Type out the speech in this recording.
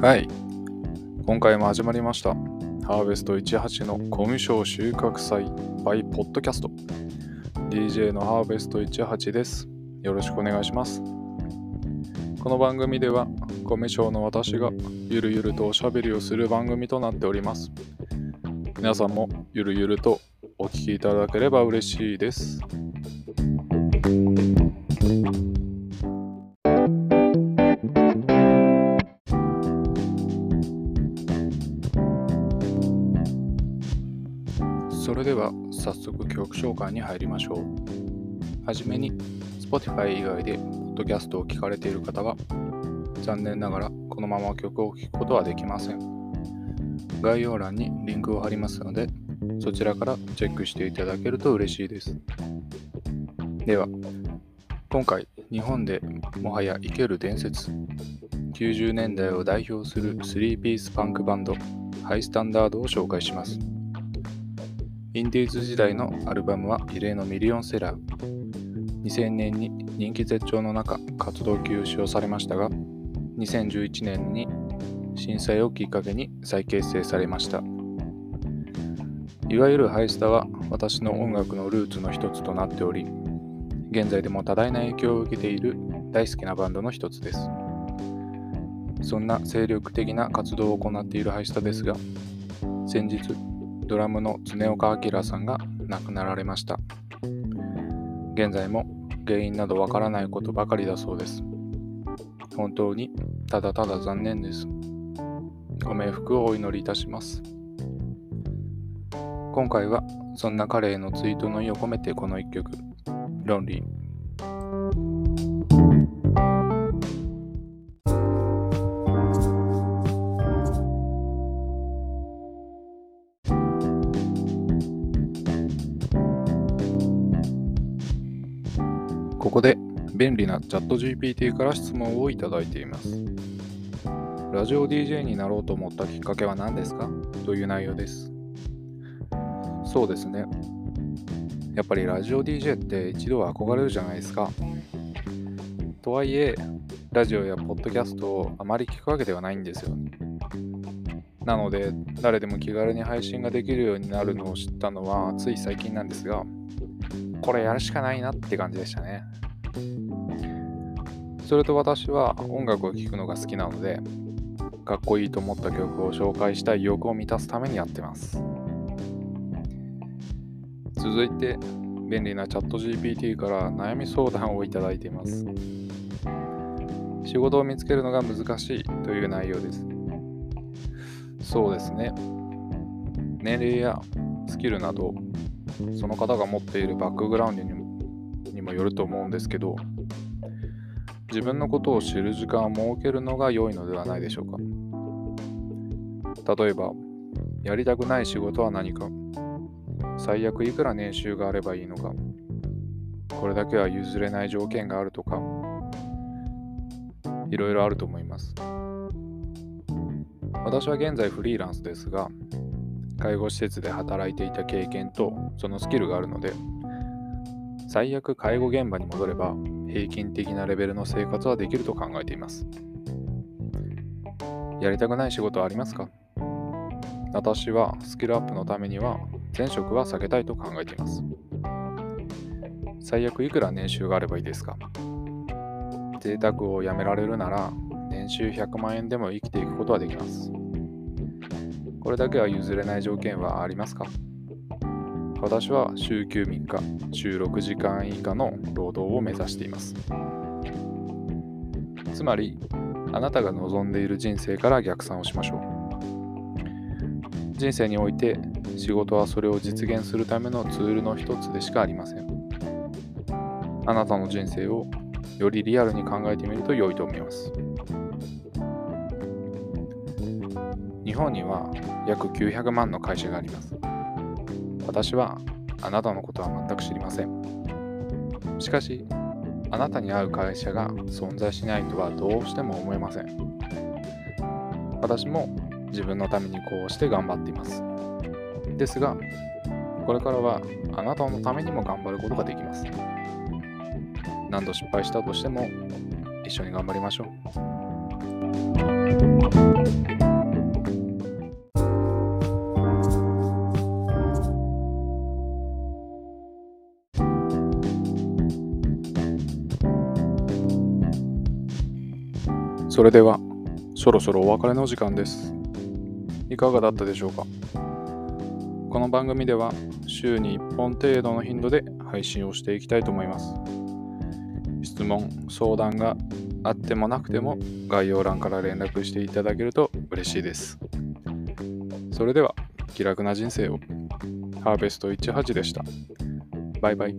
はい。今回も始まりました。ハーベスト18のコミュ障収穫祭 by ポッドキャスト。DJ のハーベスト18です。よろしくお願いします。この番組では、コミュ障の私がゆるゆるとおしゃべりをする番組となっております。皆さんもゆるゆるとお聞きいただければ嬉しいです。では早速曲紹介に入りましょう。はじめに Spotify 以外でポッドキャストを聞かれている方は残念ながらこのまま曲を聴くことはできません。概要欄にリンクを貼りますのでそちらからチェックしていただけると嬉しいです。では今回日本でもはや生ける伝説90年代を代表する3ピースパンクバンドハイスタンダードを紹介します。インディーズ時代のアルバムは異例のミリオンセラー。2000年に人気絶頂の中、活動休止をされましたが、2011年に震災をきっかけに再結成されました。いわゆるハイスタは私の音楽のルーツの一つとなっており、現在でも多大な影響を受けている大好きなバンドの一つです。そんな精力的な活動を行っているハイスタですが、先日、ドラムの常岡明さんが亡くなられました。現在も原因などわからないことばかりだそうです。本当にただただ残念です。ご冥福をお祈りいたします。今回はそんな彼へのツイートの意を込めてこの一曲、ロンリー。ここで便利なチャット GPT から質問をいただいています。ラジオ DJ になろうと思ったきっかけは何ですか？という内容です。そうですね。やっぱりラジオ DJ って一度は憧れるじゃないですか。とはいえ、ラジオやポッドキャストをあまり聞くわけではないんですよ。なので、誰でも気軽に配信ができるようになるのを知ったのはつい最近なんですが、これやるしかないなって感じでしたね。それと私は音楽を聴くのが好きなので、かっこいいと思った曲を紹介したい欲を満たすためにやってます。続いて、便利なチャット GPT から悩み相談をいただいています。仕事を見つけるのが難しいという内容です。そうですね。年齢やスキルなどその方が持っているバックグラウンドにもにもよると思うんですけど、自分のことを知る時間を設けるのが良いのではないでしょうか。例えば、やりたくない仕事は何か、最悪いくら年収があればいいのか、これだけは譲れない条件があるとか、いろいろあると思います。私は現在フリーランスですが、介護施設で働いていた経験とそのスキルがあるので最悪介護現場に戻れば平均的なレベルの生活はできると考えています。やりたくない仕事はありますか？私はスキルアップのためには前職は避けたいと考えています。最悪いくら年収があればいいですか？贅沢をやめられるなら年収100万円でも生きていくことはできます。これだけは譲れない条件はありますか？私は週休3日、週6時間以下の労働を目指しています。つまり、あなたが望んでいる人生から逆算をしましょう。人生において仕事はそれを実現するためのツールの一つでしかありません。あなたの人生をよりリアルに考えてみると良いと思います。日本には約900万の会社があります。私はあなたのことは全く知りません。しかし、あなたに合う会社が存在しないとはどうしても思えません。私も自分のためにこうして頑張っています。ですが、これからはあなたのためにも頑張ることができます。何度失敗したとしても一緒に頑張りましょう。それではそろそろお別れの時間です。いかがだったでしょうか？この番組では週に1本程度の頻度で配信をしていきたいと思います。質問相談があってもなくても概要欄から連絡していただけると嬉しいです。それでは気楽な人生を。ハーベスト18でした。バイバイ。